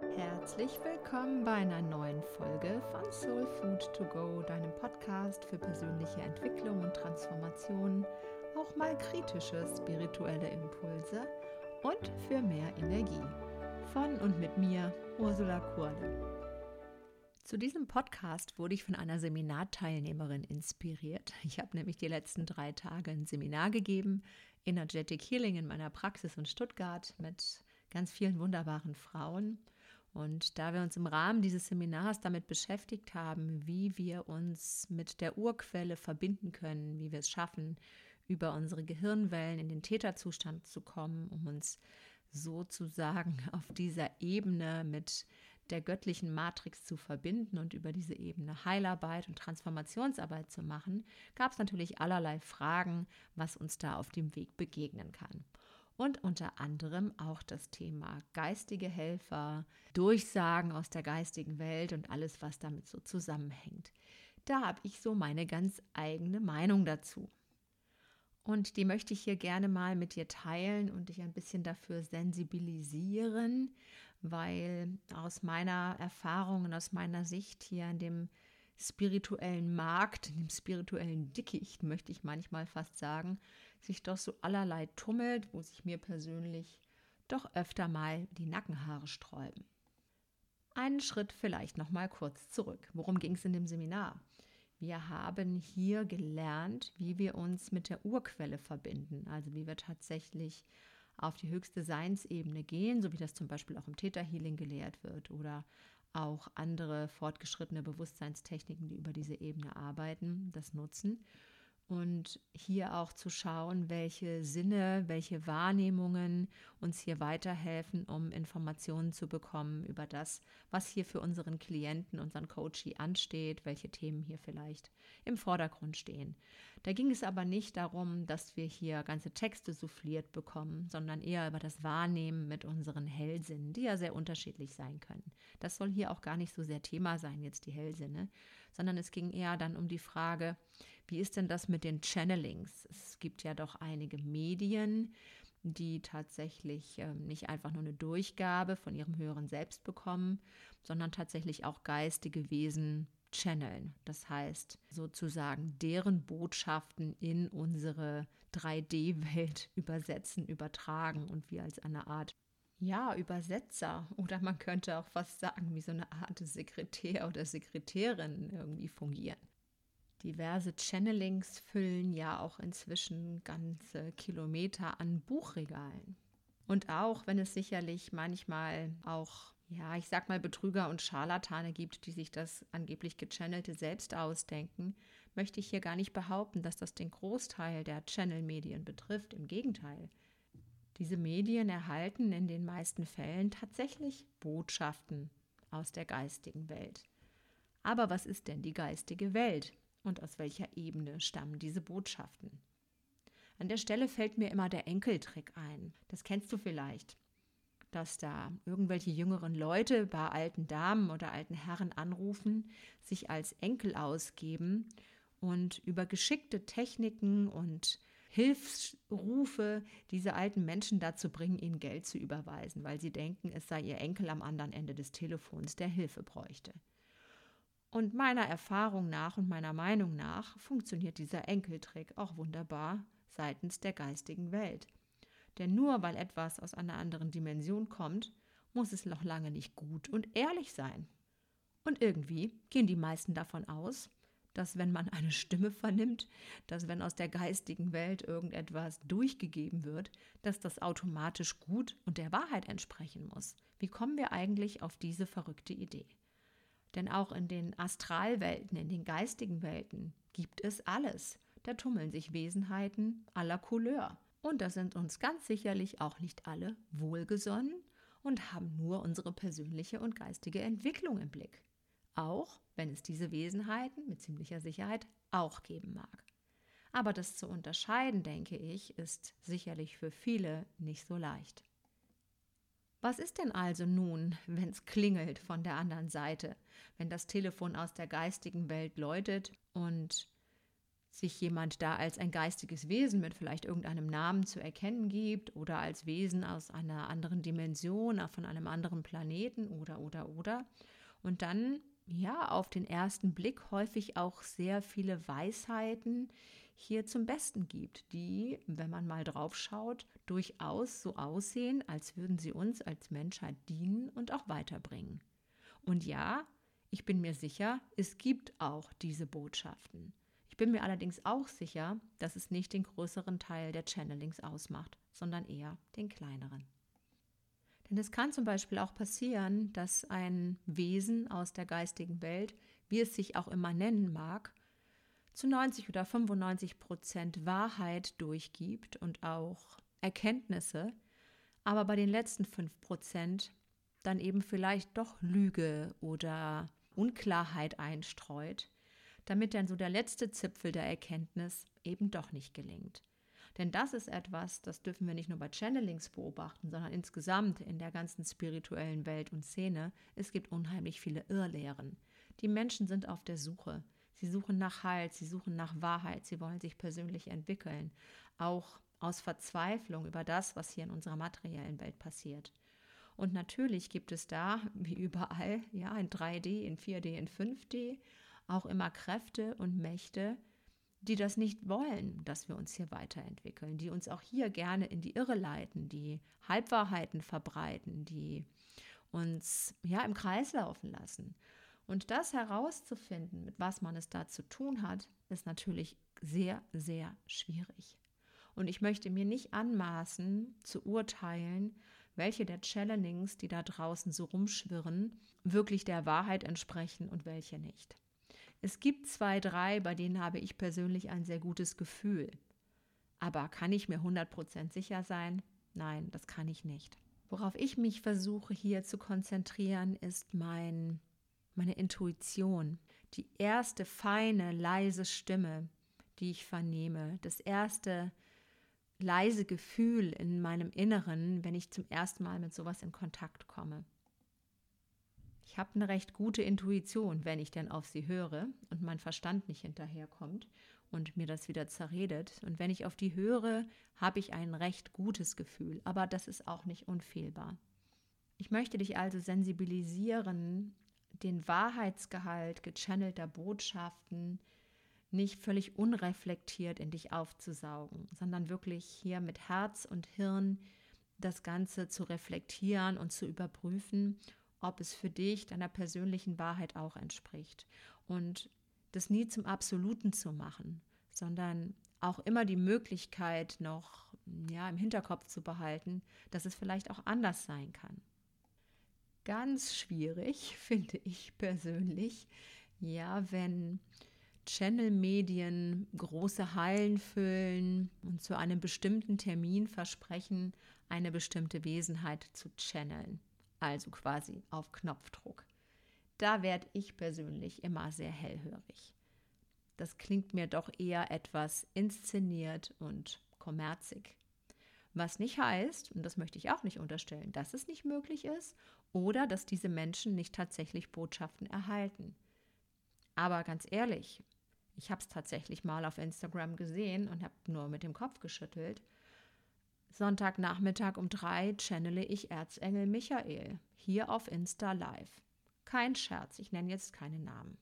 Herzlich willkommen bei einer neuen Folge von Soul Food to Go, deinem Podcast für persönliche Entwicklung und Transformation, auch mal kritische spirituelle Impulse und für mehr Energie. Von und mit mir, Ursula Kurle. Zu diesem Podcast wurde ich von einer Seminarteilnehmerin inspiriert. Ich habe nämlich die letzten drei Tage ein Seminar gegeben, Energetic Healing in meiner Praxis in Stuttgart mit ganz vielen wunderbaren Frauen. Und da wir uns im Rahmen dieses Seminars damit beschäftigt haben, wie wir uns mit der Urquelle verbinden können, wie wir es schaffen, über unsere Gehirnwellen in den Täterzustand zu kommen, um uns sozusagen auf dieser Ebene mit der göttlichen Matrix zu verbinden und über diese Ebene Heilarbeit und Transformationsarbeit zu machen, gab es natürlich allerlei Fragen, was uns da auf dem Weg begegnen kann und unter anderem auch das Thema geistige Helfer, Durchsagen aus der geistigen Welt und alles, was damit so zusammenhängt. Da habe ich so meine ganz eigene Meinung dazu. Und die möchte ich hier gerne mal mit dir teilen und dich ein bisschen dafür sensibilisieren, weil aus meiner Erfahrung und aus meiner Sicht hier in dem spirituellen Markt, in dem spirituellen Dickicht, möchte ich manchmal fast sagen, sich doch so allerlei tummelt, wo sich mir persönlich doch öfter mal die Nackenhaare sträuben. Einen Schritt vielleicht noch mal kurz zurück. Worum ging es in dem Seminar? Wir haben hier gelernt, wie wir uns mit der Urquelle verbinden, also wie wir tatsächlich auf die höchste Seinsebene gehen, so wie das zum Beispiel auch im Theta Healing gelehrt wird oder auch andere fortgeschrittene Bewusstseinstechniken, die über diese Ebene arbeiten, das nutzen und hier auch zu schauen, welche Sinne, welche Wahrnehmungen uns hier weiterhelfen, um Informationen zu bekommen über das, was hier für unseren Klienten, unseren Coachie ansteht, welche Themen hier vielleicht im Vordergrund stehen. Da ging es aber nicht darum, dass wir hier ganze Texte souffliert bekommen, sondern eher über das Wahrnehmen mit unseren Hellsinnen, die ja sehr unterschiedlich sein können. Das soll hier auch gar nicht so sehr Thema sein, jetzt die Hellsinne, sondern es ging eher dann um die Frage, wie ist denn das mit den Channelings? Es gibt ja doch einige Medien, die tatsächlich äh, nicht einfach nur eine Durchgabe von ihrem höheren Selbst bekommen, sondern tatsächlich auch geistige Wesen channeln. Das heißt, sozusagen deren Botschaften in unsere 3D-Welt übersetzen, übertragen und wir als eine Art ja, Übersetzer oder man könnte auch fast sagen, wie so eine Art Sekretär oder Sekretärin irgendwie fungieren. Diverse Channelings füllen ja auch inzwischen ganze Kilometer an Buchregalen. Und auch wenn es sicherlich manchmal auch, ja, ich sag mal, Betrüger und Scharlatane gibt, die sich das angeblich gechannelte selbst ausdenken, möchte ich hier gar nicht behaupten, dass das den Großteil der Channel-Medien betrifft. Im Gegenteil. Diese Medien erhalten in den meisten Fällen tatsächlich Botschaften aus der geistigen Welt. Aber was ist denn die geistige Welt? und aus welcher Ebene stammen diese Botschaften. An der Stelle fällt mir immer der Enkeltrick ein. Das kennst du vielleicht. Dass da irgendwelche jüngeren Leute bei alten Damen oder alten Herren anrufen, sich als Enkel ausgeben und über geschickte Techniken und Hilfsrufe diese alten Menschen dazu bringen, ihnen Geld zu überweisen, weil sie denken, es sei ihr Enkel am anderen Ende des Telefons, der Hilfe bräuchte. Und meiner Erfahrung nach und meiner Meinung nach funktioniert dieser Enkeltrick auch wunderbar seitens der geistigen Welt. Denn nur weil etwas aus einer anderen Dimension kommt, muss es noch lange nicht gut und ehrlich sein. Und irgendwie gehen die meisten davon aus, dass wenn man eine Stimme vernimmt, dass wenn aus der geistigen Welt irgendetwas durchgegeben wird, dass das automatisch gut und der Wahrheit entsprechen muss. Wie kommen wir eigentlich auf diese verrückte Idee? Denn auch in den Astralwelten, in den geistigen Welten gibt es alles. Da tummeln sich Wesenheiten aller Couleur. Und da sind uns ganz sicherlich auch nicht alle wohlgesonnen und haben nur unsere persönliche und geistige Entwicklung im Blick. Auch wenn es diese Wesenheiten mit ziemlicher Sicherheit auch geben mag. Aber das zu unterscheiden, denke ich, ist sicherlich für viele nicht so leicht. Was ist denn also nun, wenn's klingelt von der anderen Seite, wenn das Telefon aus der geistigen Welt läutet und sich jemand da als ein geistiges Wesen mit vielleicht irgendeinem Namen zu erkennen gibt oder als Wesen aus einer anderen Dimension, von einem anderen Planeten oder oder oder. Und dann ja auf den ersten Blick häufig auch sehr viele Weisheiten hier zum Besten gibt, die, wenn man mal drauf schaut, durchaus so aussehen, als würden sie uns als Menschheit dienen und auch weiterbringen. Und ja, ich bin mir sicher, es gibt auch diese Botschaften. Ich bin mir allerdings auch sicher, dass es nicht den größeren Teil der Channelings ausmacht, sondern eher den kleineren. Denn es kann zum Beispiel auch passieren, dass ein Wesen aus der geistigen Welt, wie es sich auch immer nennen mag, zu 90 oder 95 Prozent Wahrheit durchgibt und auch Erkenntnisse, aber bei den letzten 5 Prozent dann eben vielleicht doch Lüge oder Unklarheit einstreut, damit dann so der letzte Zipfel der Erkenntnis eben doch nicht gelingt. Denn das ist etwas, das dürfen wir nicht nur bei Channelings beobachten, sondern insgesamt in der ganzen spirituellen Welt und Szene. Es gibt unheimlich viele Irrlehren. Die Menschen sind auf der Suche. Sie suchen nach Halt, sie suchen nach Wahrheit, sie wollen sich persönlich entwickeln, auch aus Verzweiflung über das, was hier in unserer materiellen Welt passiert. Und natürlich gibt es da, wie überall, ja, in 3D, in 4D, in 5D, auch immer Kräfte und Mächte, die das nicht wollen, dass wir uns hier weiterentwickeln, die uns auch hier gerne in die Irre leiten, die Halbwahrheiten verbreiten, die uns ja im Kreis laufen lassen. Und das herauszufinden, mit was man es da zu tun hat, ist natürlich sehr, sehr schwierig. Und ich möchte mir nicht anmaßen zu urteilen, welche der Challengings, die da draußen so rumschwirren, wirklich der Wahrheit entsprechen und welche nicht. Es gibt zwei, drei, bei denen habe ich persönlich ein sehr gutes Gefühl. Aber kann ich mir 100% sicher sein? Nein, das kann ich nicht. Worauf ich mich versuche hier zu konzentrieren, ist mein, meine Intuition. Die erste feine, leise Stimme, die ich vernehme. Das erste leise Gefühl in meinem Inneren, wenn ich zum ersten Mal mit sowas in Kontakt komme. Ich habe eine recht gute Intuition, wenn ich denn auf sie höre und mein Verstand nicht hinterherkommt und mir das wieder zerredet. Und wenn ich auf die höre, habe ich ein recht gutes Gefühl, aber das ist auch nicht unfehlbar. Ich möchte dich also sensibilisieren, den Wahrheitsgehalt gechannelter Botschaften nicht völlig unreflektiert in dich aufzusaugen, sondern wirklich hier mit Herz und Hirn das Ganze zu reflektieren und zu überprüfen ob es für dich deiner persönlichen Wahrheit auch entspricht. Und das nie zum Absoluten zu machen, sondern auch immer die Möglichkeit noch ja, im Hinterkopf zu behalten, dass es vielleicht auch anders sein kann. Ganz schwierig finde ich persönlich, ja, wenn Channel-Medien große Hallen füllen und zu einem bestimmten Termin versprechen, eine bestimmte Wesenheit zu channeln also quasi auf Knopfdruck. Da werde ich persönlich immer sehr hellhörig. Das klingt mir doch eher etwas inszeniert und kommerzig. Was nicht heißt, und das möchte ich auch nicht unterstellen, dass es nicht möglich ist oder dass diese Menschen nicht tatsächlich Botschaften erhalten. Aber ganz ehrlich, ich habe es tatsächlich mal auf Instagram gesehen und habe nur mit dem Kopf geschüttelt Sonntagnachmittag um drei channele ich Erzengel Michael hier auf Insta Live. Kein Scherz, ich nenne jetzt keine Namen.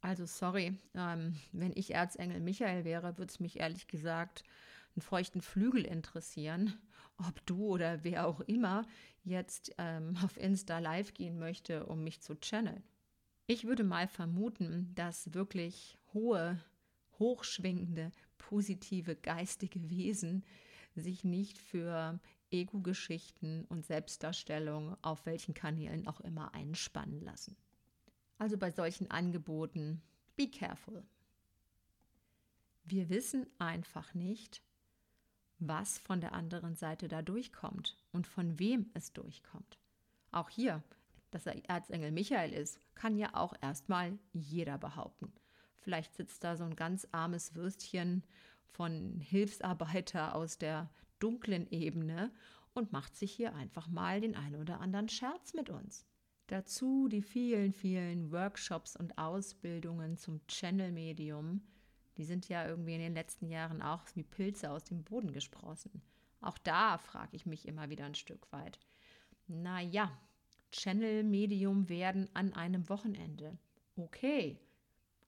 Also sorry, ähm, wenn ich Erzengel Michael wäre, würde es mich ehrlich gesagt einen feuchten Flügel interessieren, ob du oder wer auch immer jetzt ähm, auf Insta Live gehen möchte, um mich zu channeln. Ich würde mal vermuten, dass wirklich hohe, hochschwingende, positive, geistige Wesen sich nicht für Ego-Geschichten und Selbstdarstellung auf welchen Kanälen auch immer einspannen lassen. Also bei solchen Angeboten, be careful. Wir wissen einfach nicht, was von der anderen Seite da durchkommt und von wem es durchkommt. Auch hier, dass er Erzengel Michael ist, kann ja auch erstmal jeder behaupten. Vielleicht sitzt da so ein ganz armes Würstchen von Hilfsarbeiter aus der dunklen Ebene und macht sich hier einfach mal den einen oder anderen Scherz mit uns. Dazu die vielen, vielen Workshops und Ausbildungen zum Channel-Medium, Die sind ja irgendwie in den letzten Jahren auch wie Pilze aus dem Boden gesprossen. Auch da frage ich mich immer wieder ein Stück weit. Naja, Channel-Medium werden an einem Wochenende. Okay,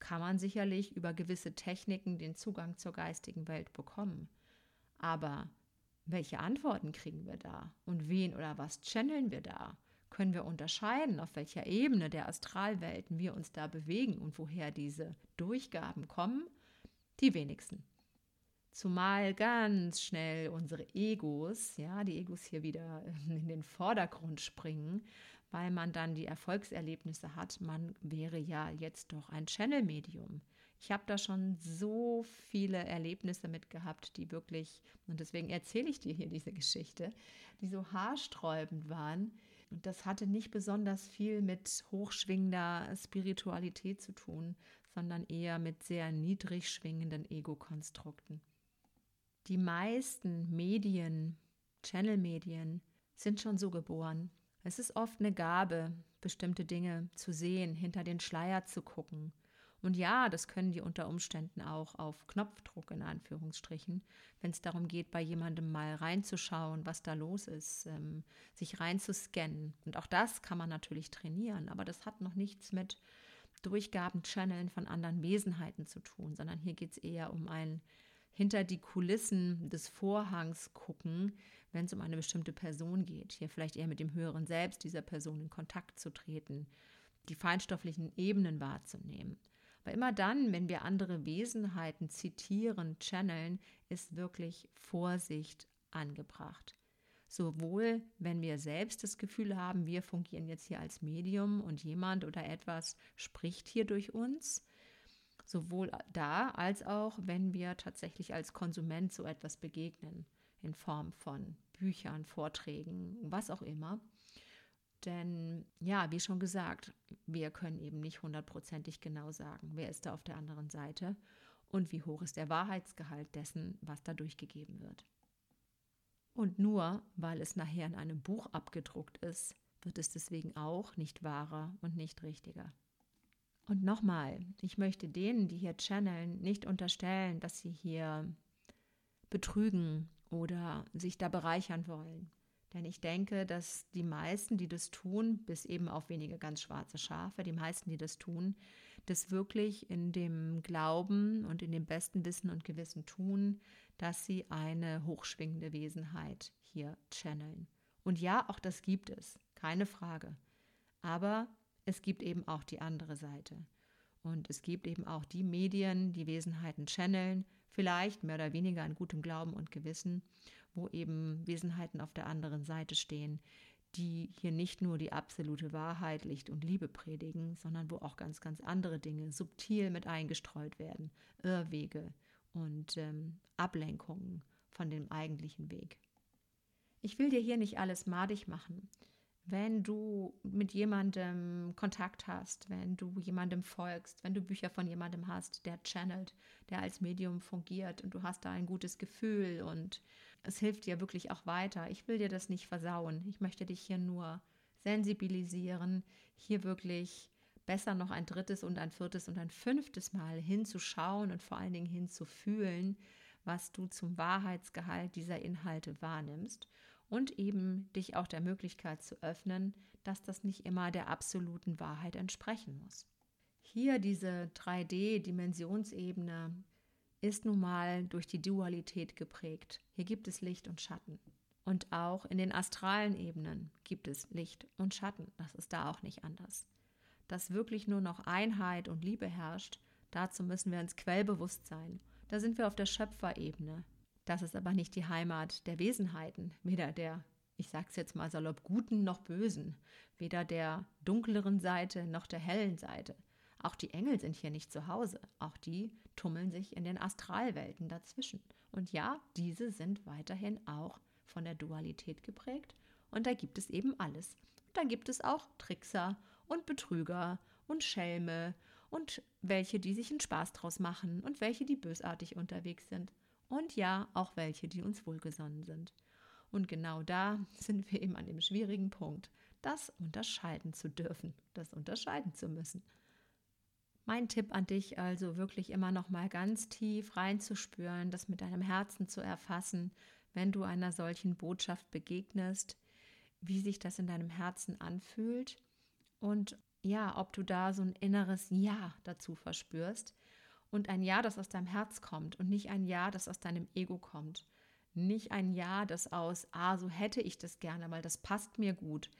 kann man sicherlich über gewisse Techniken den Zugang zur geistigen Welt bekommen. Aber welche Antworten kriegen wir da? Und wen oder was channeln wir da? Können wir unterscheiden, auf welcher Ebene der Astralwelten wir uns da bewegen und woher diese Durchgaben kommen? Die wenigsten. Zumal ganz schnell unsere Egos, ja, die Egos hier wieder in den Vordergrund springen, weil man dann die Erfolgserlebnisse hat, man wäre ja jetzt doch ein Channel-Medium. Ich habe da schon so viele Erlebnisse mit gehabt, die wirklich, und deswegen erzähle ich dir hier diese Geschichte, die so haarsträubend waren. Und das hatte nicht besonders viel mit hochschwingender Spiritualität zu tun, sondern eher mit sehr niedrig schwingenden Ego-Konstrukten. Die meisten Medien, Channel-Medien, sind schon so geboren. Es ist oft eine Gabe, bestimmte Dinge zu sehen, hinter den Schleier zu gucken. Und ja, das können die unter Umständen auch auf Knopfdruck in Anführungsstrichen, wenn es darum geht, bei jemandem mal reinzuschauen, was da los ist, ähm, sich reinzuscannen. Und auch das kann man natürlich trainieren, aber das hat noch nichts mit Durchgaben, Channeln von anderen Wesenheiten zu tun, sondern hier geht es eher um ein hinter die Kulissen des Vorhangs gucken, wenn es um eine bestimmte Person geht. Hier vielleicht eher mit dem höheren Selbst dieser Person in Kontakt zu treten, die feinstofflichen Ebenen wahrzunehmen. Aber immer dann, wenn wir andere Wesenheiten zitieren, channeln, ist wirklich Vorsicht angebracht. Sowohl wenn wir selbst das Gefühl haben, wir fungieren jetzt hier als Medium und jemand oder etwas spricht hier durch uns, sowohl da als auch, wenn wir tatsächlich als Konsument so etwas begegnen, in Form von Büchern, Vorträgen, was auch immer. Denn ja, wie schon gesagt, wir können eben nicht hundertprozentig genau sagen, wer ist da auf der anderen Seite und wie hoch ist der Wahrheitsgehalt dessen, was da durchgegeben wird. Und nur weil es nachher in einem Buch abgedruckt ist, wird es deswegen auch nicht wahrer und nicht richtiger. Und nochmal, ich möchte denen, die hier channeln, nicht unterstellen, dass sie hier betrügen oder sich da bereichern wollen. Denn ich denke, dass die meisten, die das tun, bis eben auf wenige ganz schwarze Schafe, die meisten, die das tun, das wirklich in dem Glauben und in dem besten Wissen und Gewissen tun, dass sie eine hochschwingende Wesenheit hier channeln. Und ja, auch das gibt es, keine Frage. Aber es gibt eben auch die andere Seite. Und es gibt eben auch die Medien, die Wesenheiten channeln, vielleicht mehr oder weniger an gutem Glauben und Gewissen, wo eben Wesenheiten auf der anderen Seite stehen, die hier nicht nur die absolute Wahrheit, Licht und Liebe predigen, sondern wo auch ganz, ganz andere Dinge subtil mit eingestreut werden, Irrwege und ähm, Ablenkungen von dem eigentlichen Weg. Ich will dir hier nicht alles madig machen wenn du mit jemandem Kontakt hast, wenn du jemandem folgst, wenn du Bücher von jemandem hast, der channelt, der als Medium fungiert und du hast da ein gutes Gefühl und es hilft dir wirklich auch weiter. Ich will dir das nicht versauen. Ich möchte dich hier nur sensibilisieren, hier wirklich besser noch ein drittes und ein viertes und ein fünftes Mal hinzuschauen und vor allen Dingen hinzufühlen, was du zum Wahrheitsgehalt dieser Inhalte wahrnimmst und eben dich auch der Möglichkeit zu öffnen, dass das nicht immer der absoluten Wahrheit entsprechen muss. Hier diese 3D-Dimensionsebene ist nun mal durch die Dualität geprägt. Hier gibt es Licht und Schatten. Und auch in den astralen Ebenen gibt es Licht und Schatten. Das ist da auch nicht anders. Dass wirklich nur noch Einheit und Liebe herrscht, dazu müssen wir ins Quellbewusst sein. Da sind wir auf der Schöpferebene. Das ist aber nicht die Heimat der Wesenheiten, weder der, ich sag's jetzt mal salopp, guten noch bösen, weder der dunkleren Seite noch der hellen Seite. Auch die Engel sind hier nicht zu Hause, auch die tummeln sich in den Astralwelten dazwischen. Und ja, diese sind weiterhin auch von der Dualität geprägt und da gibt es eben alles. Und dann gibt es auch Trickser und Betrüger und Schelme und welche, die sich einen Spaß draus machen und welche, die bösartig unterwegs sind und ja, auch welche, die uns wohlgesonnen sind. Und genau da sind wir eben an dem schwierigen Punkt, das unterscheiden zu dürfen, das unterscheiden zu müssen. Mein Tipp an dich also wirklich immer noch mal ganz tief reinzuspüren, das mit deinem Herzen zu erfassen, wenn du einer solchen Botschaft begegnest, wie sich das in deinem Herzen anfühlt und ja, ob du da so ein inneres Ja dazu verspürst und ein Ja, das aus deinem Herz kommt und nicht ein Ja, das aus deinem Ego kommt. Nicht ein Ja, das aus, ah, so hätte ich das gerne, weil das passt mir gut.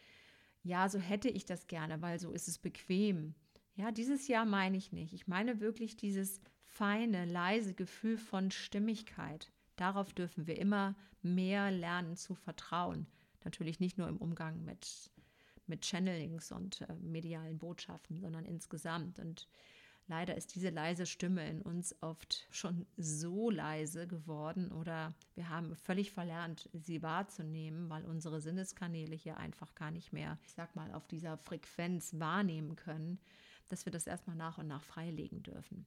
Ja, so hätte ich das gerne, weil so ist es bequem. Ja, dieses Jahr meine ich nicht. Ich meine wirklich dieses feine, leise Gefühl von Stimmigkeit. Darauf dürfen wir immer mehr lernen zu vertrauen. Natürlich nicht nur im Umgang mit, mit Channelings und äh, medialen Botschaften, sondern insgesamt. Und leider ist diese leise Stimme in uns oft schon so leise geworden oder wir haben völlig verlernt, sie wahrzunehmen, weil unsere Sinneskanäle hier einfach gar nicht mehr, ich sag mal, auf dieser Frequenz wahrnehmen können dass wir das erstmal nach und nach freilegen dürfen.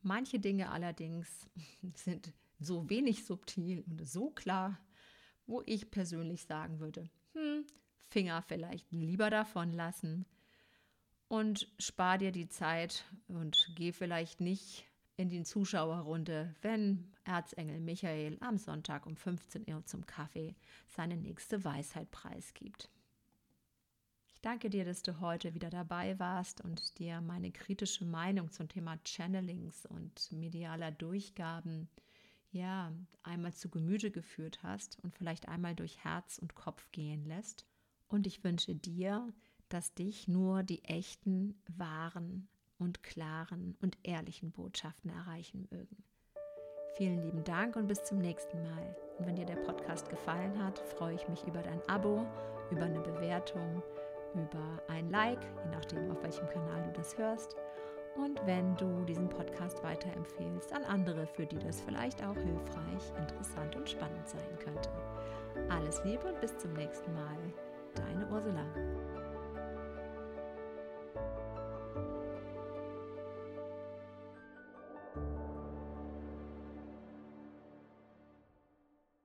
Manche Dinge allerdings sind so wenig subtil und so klar, wo ich persönlich sagen würde, hm, Finger vielleicht lieber davon lassen und spar dir die Zeit und geh vielleicht nicht in die Zuschauerrunde, wenn Erzengel Michael am Sonntag um 15 Uhr zum Kaffee seine nächste Weisheit preisgibt. Ich danke dir, dass du heute wieder dabei warst und dir meine kritische Meinung zum Thema Channelings und medialer Durchgaben ja einmal zu Gemüte geführt hast und vielleicht einmal durch Herz und Kopf gehen lässt. Und ich wünsche dir, dass dich nur die echten, wahren und klaren und ehrlichen Botschaften erreichen mögen. Vielen lieben Dank und bis zum nächsten Mal. Und wenn dir der Podcast gefallen hat, freue ich mich über dein Abo, über eine Bewertung über ein Like, je nachdem, auf welchem Kanal du das hörst. Und wenn du diesen Podcast weiterempfehlst an andere, für die das vielleicht auch hilfreich, interessant und spannend sein könnte. Alles Liebe und bis zum nächsten Mal. Deine Ursula.